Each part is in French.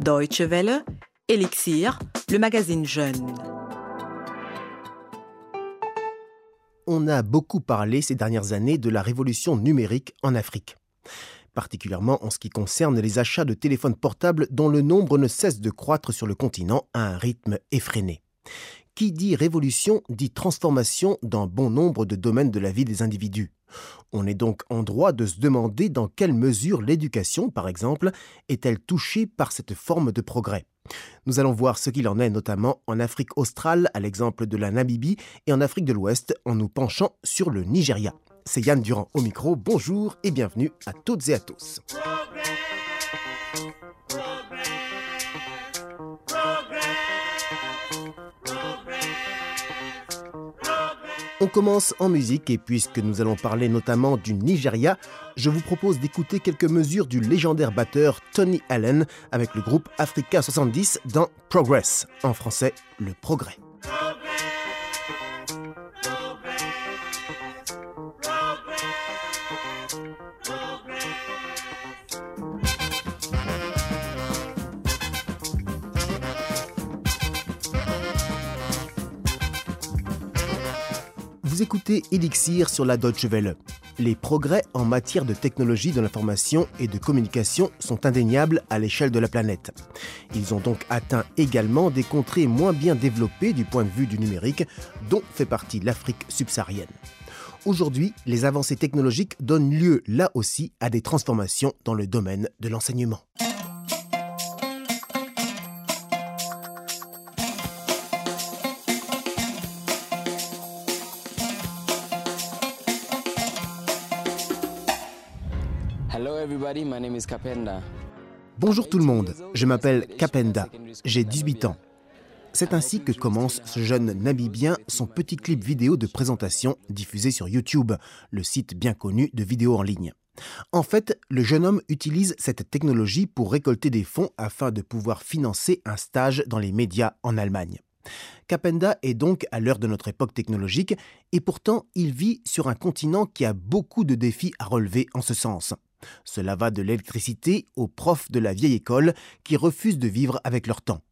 Deutsche Welle, Elixir, le magazine Jeune. On a beaucoup parlé ces dernières années de la révolution numérique en Afrique particulièrement en ce qui concerne les achats de téléphones portables dont le nombre ne cesse de croître sur le continent à un rythme effréné. Qui dit révolution dit transformation dans bon nombre de domaines de la vie des individus. On est donc en droit de se demander dans quelle mesure l'éducation, par exemple, est-elle touchée par cette forme de progrès. Nous allons voir ce qu'il en est notamment en Afrique australe, à l'exemple de la Namibie, et en Afrique de l'Ouest, en nous penchant sur le Nigeria. C'est Yann Durand au micro, bonjour et bienvenue à toutes et à tous. On commence en musique et puisque nous allons parler notamment du Nigeria, je vous propose d'écouter quelques mesures du légendaire batteur Tony Allen avec le groupe Africa 70 dans Progress, en français le progrès. Vous écoutez Elixir sur la Deutsche Welle. Les progrès en matière de technologie de l'information et de communication sont indéniables à l'échelle de la planète. Ils ont donc atteint également des contrées moins bien développées du point de vue du numérique, dont fait partie l'Afrique subsaharienne. Aujourd'hui, les avancées technologiques donnent lieu là aussi à des transformations dans le domaine de l'enseignement. Bonjour tout le monde, je m'appelle Kapenda, j'ai 18 ans. C'est ainsi que commence ce jeune Namibien son petit clip vidéo de présentation diffusé sur YouTube, le site bien connu de vidéos en ligne. En fait, le jeune homme utilise cette technologie pour récolter des fonds afin de pouvoir financer un stage dans les médias en Allemagne. Kapenda est donc à l'heure de notre époque technologique et pourtant il vit sur un continent qui a beaucoup de défis à relever en ce sens. Cela va de l'électricité aux profs de la vieille école qui refusent de vivre avec leur temps.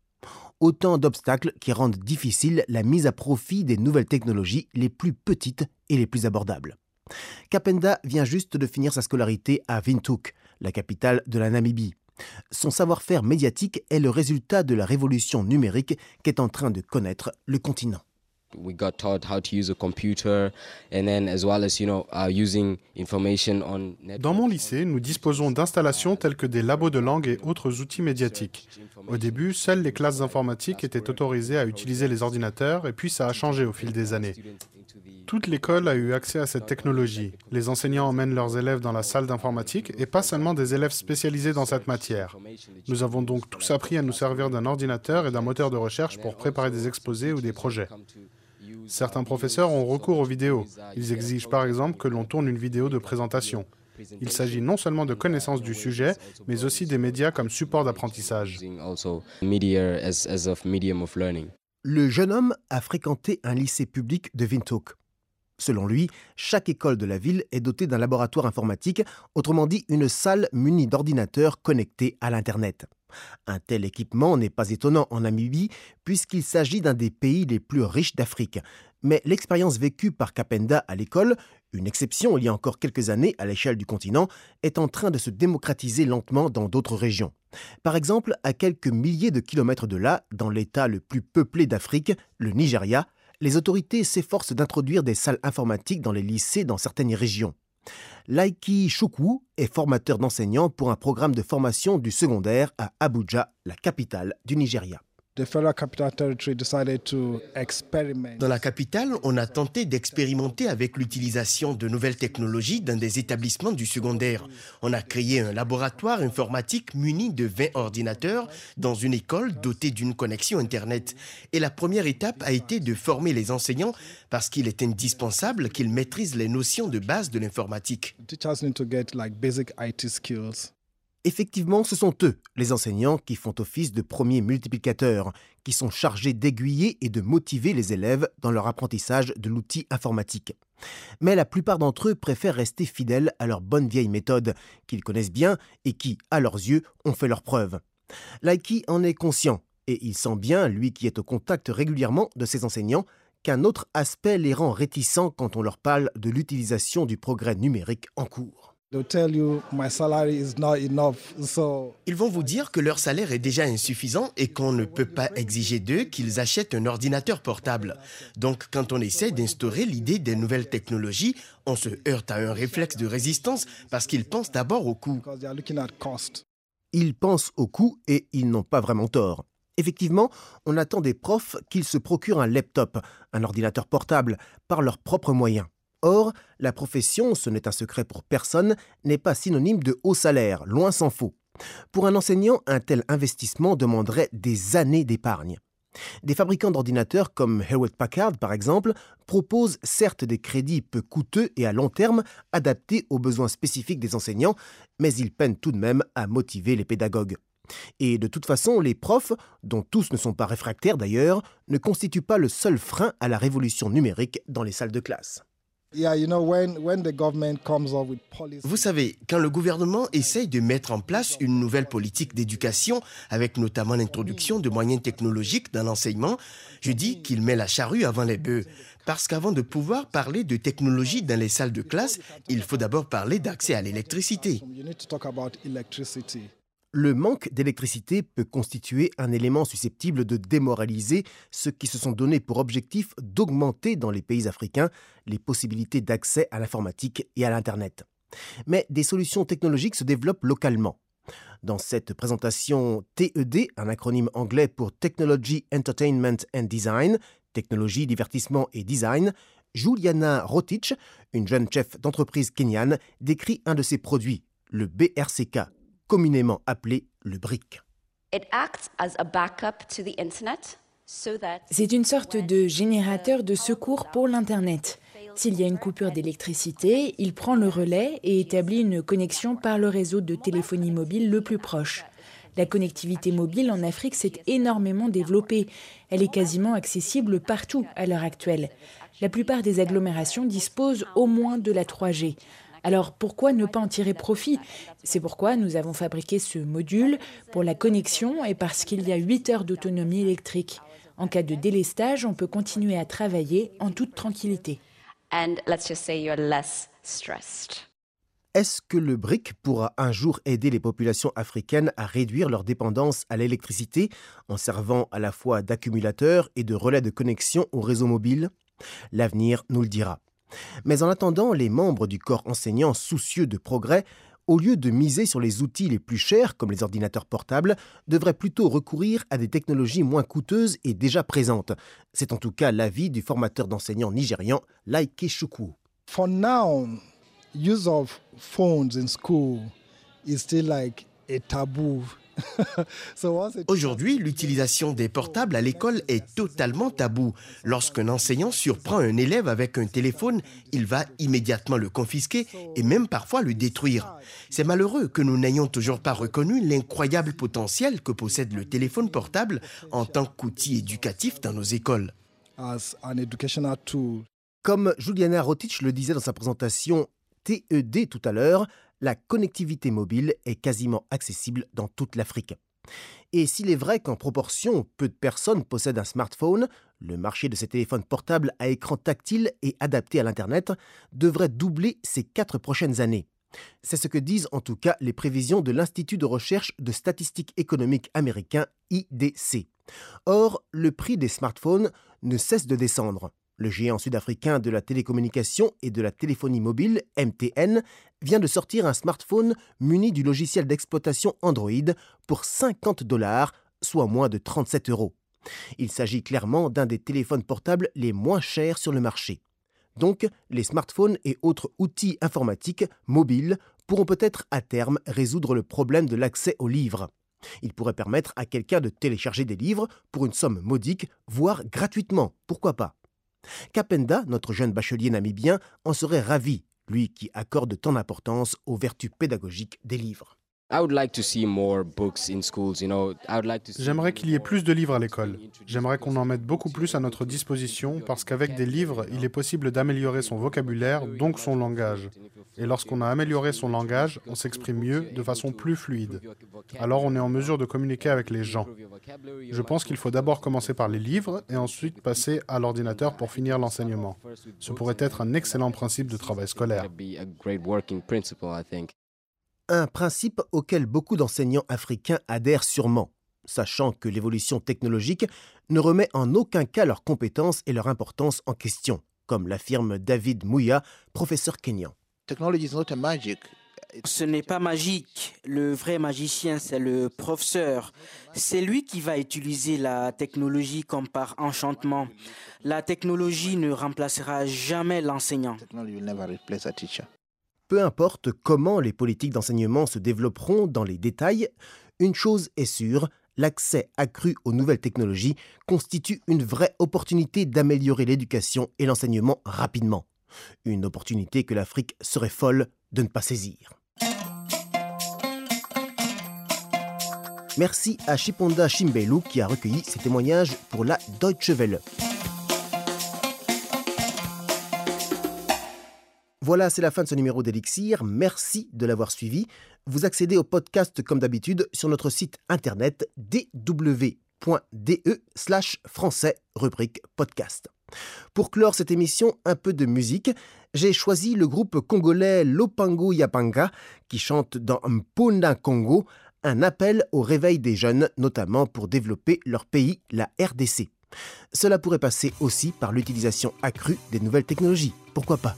Autant d'obstacles qui rendent difficile la mise à profit des nouvelles technologies les plus petites et les plus abordables. Kapenda vient juste de finir sa scolarité à Windhoek, la capitale de la Namibie. Son savoir-faire médiatique est le résultat de la révolution numérique qu'est en train de connaître le continent. Dans mon lycée, nous disposons d'installations telles que des labos de langue et autres outils médiatiques. Au début, seules les classes d'informatique étaient autorisées à utiliser les ordinateurs et puis ça a changé au fil des années. Toute l'école a eu accès à cette technologie. Les enseignants emmènent leurs élèves dans la salle d'informatique et pas seulement des élèves spécialisés dans cette matière. Nous avons donc tous appris à nous servir d'un ordinateur et d'un moteur de recherche pour préparer des exposés ou des projets. Certains professeurs ont recours aux vidéos. Ils exigent par exemple que l'on tourne une vidéo de présentation. Il s'agit non seulement de connaissances du sujet, mais aussi des médias comme support d'apprentissage. Le jeune homme a fréquenté un lycée public de Windhoek. Selon lui, chaque école de la ville est dotée d'un laboratoire informatique, autrement dit une salle munie d'ordinateurs connectés à l'Internet. Un tel équipement n'est pas étonnant en Namibie puisqu'il s'agit d'un des pays les plus riches d'Afrique. Mais l'expérience vécue par Kapenda à l'école, une exception il y a encore quelques années à l'échelle du continent, est en train de se démocratiser lentement dans d'autres régions. Par exemple, à quelques milliers de kilomètres de là, dans l'État le plus peuplé d'Afrique, le Nigeria, les autorités s'efforcent d'introduire des salles informatiques dans les lycées dans certaines régions. Laiki Chukwu est formateur d'enseignants pour un programme de formation du secondaire à Abuja, la capitale du Nigeria. Dans la capitale, on a tenté d'expérimenter avec l'utilisation de nouvelles technologies dans des établissements du secondaire. On a créé un laboratoire informatique muni de 20 ordinateurs dans une école dotée d'une connexion Internet. Et la première étape a été de former les enseignants parce qu'il est indispensable qu'ils maîtrisent les notions de base de l'informatique. Effectivement, ce sont eux, les enseignants, qui font office de premiers multiplicateurs, qui sont chargés d'aiguiller et de motiver les élèves dans leur apprentissage de l'outil informatique. Mais la plupart d'entre eux préfèrent rester fidèles à leur bonne vieille méthode, qu'ils connaissent bien et qui, à leurs yeux, ont fait leurs preuves. Laiki en est conscient et il sent bien, lui qui est au contact régulièrement de ses enseignants, qu'un autre aspect les rend réticents quand on leur parle de l'utilisation du progrès numérique en cours. Ils vont vous dire que leur salaire est déjà insuffisant et qu'on ne peut pas exiger d'eux qu'ils achètent un ordinateur portable. Donc quand on essaie d'instaurer l'idée des nouvelles technologies, on se heurte à un réflexe de résistance parce qu'ils pensent d'abord au coût. Ils pensent au coût et ils n'ont pas vraiment tort. Effectivement, on attend des profs qu'ils se procurent un laptop, un ordinateur portable, par leurs propres moyens. Or, la profession, ce n'est un secret pour personne, n'est pas synonyme de haut salaire, loin s'en faut. Pour un enseignant, un tel investissement demanderait des années d'épargne. Des fabricants d'ordinateurs comme Hewlett Packard, par exemple, proposent certes des crédits peu coûteux et à long terme adaptés aux besoins spécifiques des enseignants, mais ils peinent tout de même à motiver les pédagogues. Et de toute façon, les profs, dont tous ne sont pas réfractaires d'ailleurs, ne constituent pas le seul frein à la révolution numérique dans les salles de classe. Vous savez, quand le gouvernement essaye de mettre en place une nouvelle politique d'éducation, avec notamment l'introduction de moyens technologiques dans l'enseignement, je dis qu'il met la charrue avant les bœufs. Parce qu'avant de pouvoir parler de technologie dans les salles de classe, il faut d'abord parler d'accès à l'électricité le manque d'électricité peut constituer un élément susceptible de démoraliser ceux qui se sont donné pour objectif d'augmenter dans les pays africains les possibilités d'accès à l'informatique et à l'Internet. Mais des solutions technologiques se développent localement. Dans cette présentation TED, un acronyme anglais pour Technology, Entertainment and Design, technologie, divertissement et design, Juliana Rotich, une jeune chef d'entreprise kenyane, décrit un de ses produits, le BRCK, communément appelé le BRIC. C'est une sorte de générateur de secours pour l'Internet. S'il y a une coupure d'électricité, il prend le relais et établit une connexion par le réseau de téléphonie mobile le plus proche. La connectivité mobile en Afrique s'est énormément développée. Elle est quasiment accessible partout à l'heure actuelle. La plupart des agglomérations disposent au moins de la 3G. Alors pourquoi ne pas en tirer profit? C'est pourquoi nous avons fabriqué ce module pour la connexion et parce qu'il y a 8 heures d'autonomie électrique. En cas de délestage, on peut continuer à travailler en toute tranquillité. Est-ce que le BRIC pourra un jour aider les populations africaines à réduire leur dépendance à l'électricité en servant à la fois d'accumulateurs et de relais de connexion au réseau mobile? L'avenir nous le dira. Mais en attendant, les membres du corps enseignant soucieux de progrès, au lieu de miser sur les outils les plus chers, comme les ordinateurs portables, devraient plutôt recourir à des technologies moins coûteuses et déjà présentes. C'est en tout cas l'avis du formateur d'enseignants nigérian Laike of phones Aujourd'hui, l'utilisation des portables à l'école est totalement tabou. Lorsqu'un enseignant surprend un élève avec un téléphone, il va immédiatement le confisquer et même parfois le détruire. C'est malheureux que nous n'ayons toujours pas reconnu l'incroyable potentiel que possède le téléphone portable en tant qu'outil éducatif dans nos écoles. Comme Juliana Rotich le disait dans sa présentation TED tout à l'heure, la connectivité mobile est quasiment accessible dans toute l'Afrique. Et s'il est vrai qu'en proportion, peu de personnes possèdent un smartphone, le marché de ces téléphones portables à écran tactile et adapté à l'Internet devrait doubler ces quatre prochaines années. C'est ce que disent en tout cas les prévisions de l'Institut de recherche de statistiques économiques américain IDC. Or, le prix des smartphones ne cesse de descendre. Le géant sud-africain de la télécommunication et de la téléphonie mobile, MTN, vient de sortir un smartphone muni du logiciel d'exploitation Android pour 50 dollars, soit moins de 37 euros. Il s'agit clairement d'un des téléphones portables les moins chers sur le marché. Donc, les smartphones et autres outils informatiques mobiles pourront peut-être à terme résoudre le problème de l'accès aux livres. Ils pourraient permettre à quelqu'un de télécharger des livres pour une somme modique, voire gratuitement, pourquoi pas. Kapenda, notre jeune bachelier namibien, en serait ravi, lui qui accorde tant d'importance aux vertus pédagogiques des livres. J'aimerais qu'il y ait plus de livres à l'école. J'aimerais qu'on en mette beaucoup plus à notre disposition parce qu'avec des livres, il est possible d'améliorer son vocabulaire, donc son langage. Et lorsqu'on a amélioré son langage, on s'exprime mieux, de façon plus fluide. Alors on est en mesure de communiquer avec les gens. Je pense qu'il faut d'abord commencer par les livres et ensuite passer à l'ordinateur pour finir l'enseignement. Ce pourrait être un excellent principe de travail scolaire. Un principe auquel beaucoup d'enseignants africains adhèrent sûrement, sachant que l'évolution technologique ne remet en aucun cas leurs compétences et leur importance en question, comme l'affirme David Mouya, professeur kenyan. Ce n'est pas magique. Le vrai magicien, c'est le professeur. C'est lui qui va utiliser la technologie comme par enchantement. La technologie ne remplacera jamais l'enseignant. Peu importe comment les politiques d'enseignement se développeront dans les détails, une chose est sûre, l'accès accru aux nouvelles technologies constitue une vraie opportunité d'améliorer l'éducation et l'enseignement rapidement. Une opportunité que l'Afrique serait folle de ne pas saisir. Merci à Chiponda Chimbelu qui a recueilli ces témoignages pour la Deutsche Welle. Voilà, c'est la fin de ce numéro d'Elixir. Merci de l'avoir suivi. Vous accédez au podcast comme d'habitude sur notre site internet dw.de slash français rubrique podcast. Pour clore cette émission, un peu de musique. J'ai choisi le groupe congolais Lopango Yapanga qui chante dans Mponda Congo un appel au réveil des jeunes, notamment pour développer leur pays, la RDC. Cela pourrait passer aussi par l'utilisation accrue des nouvelles technologies. Pourquoi pas?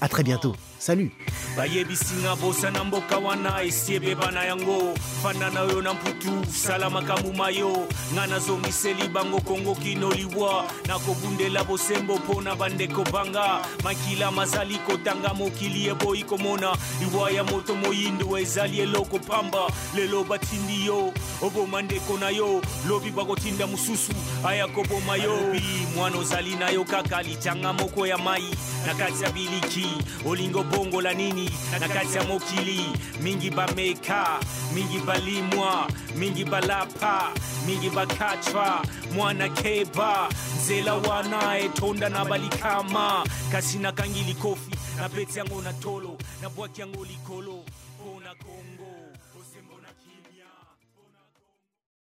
À très bientôt. Salut. Bayebisinga bosa na mboka wana yango. Fanana oyo na mputu sala makambo mayo. Nga nazongiseli bango kongo kino liwa. Nakobundela bosembo mpo na bandeko banga. Makila mazali kotanga mokili eboyi komona. Liwa ya moto moyindo ezali eloko pamba. Lelo batindi yo oboma ndeko na yo. Lobi bakotinda mosusu aya koboma yo. Bi mwana ozali na yo kaka litanga moko ya mai. Na kati ya biliki olingo bongola nini? Na kati ya mokili mingi bameka mingi balimwa mingi balapa mingi bakachwa mwana keba nzela wana etonda na balikama kasi na kangili kofi na pete yango na tolo na bwaki yango likolo mpo na kongo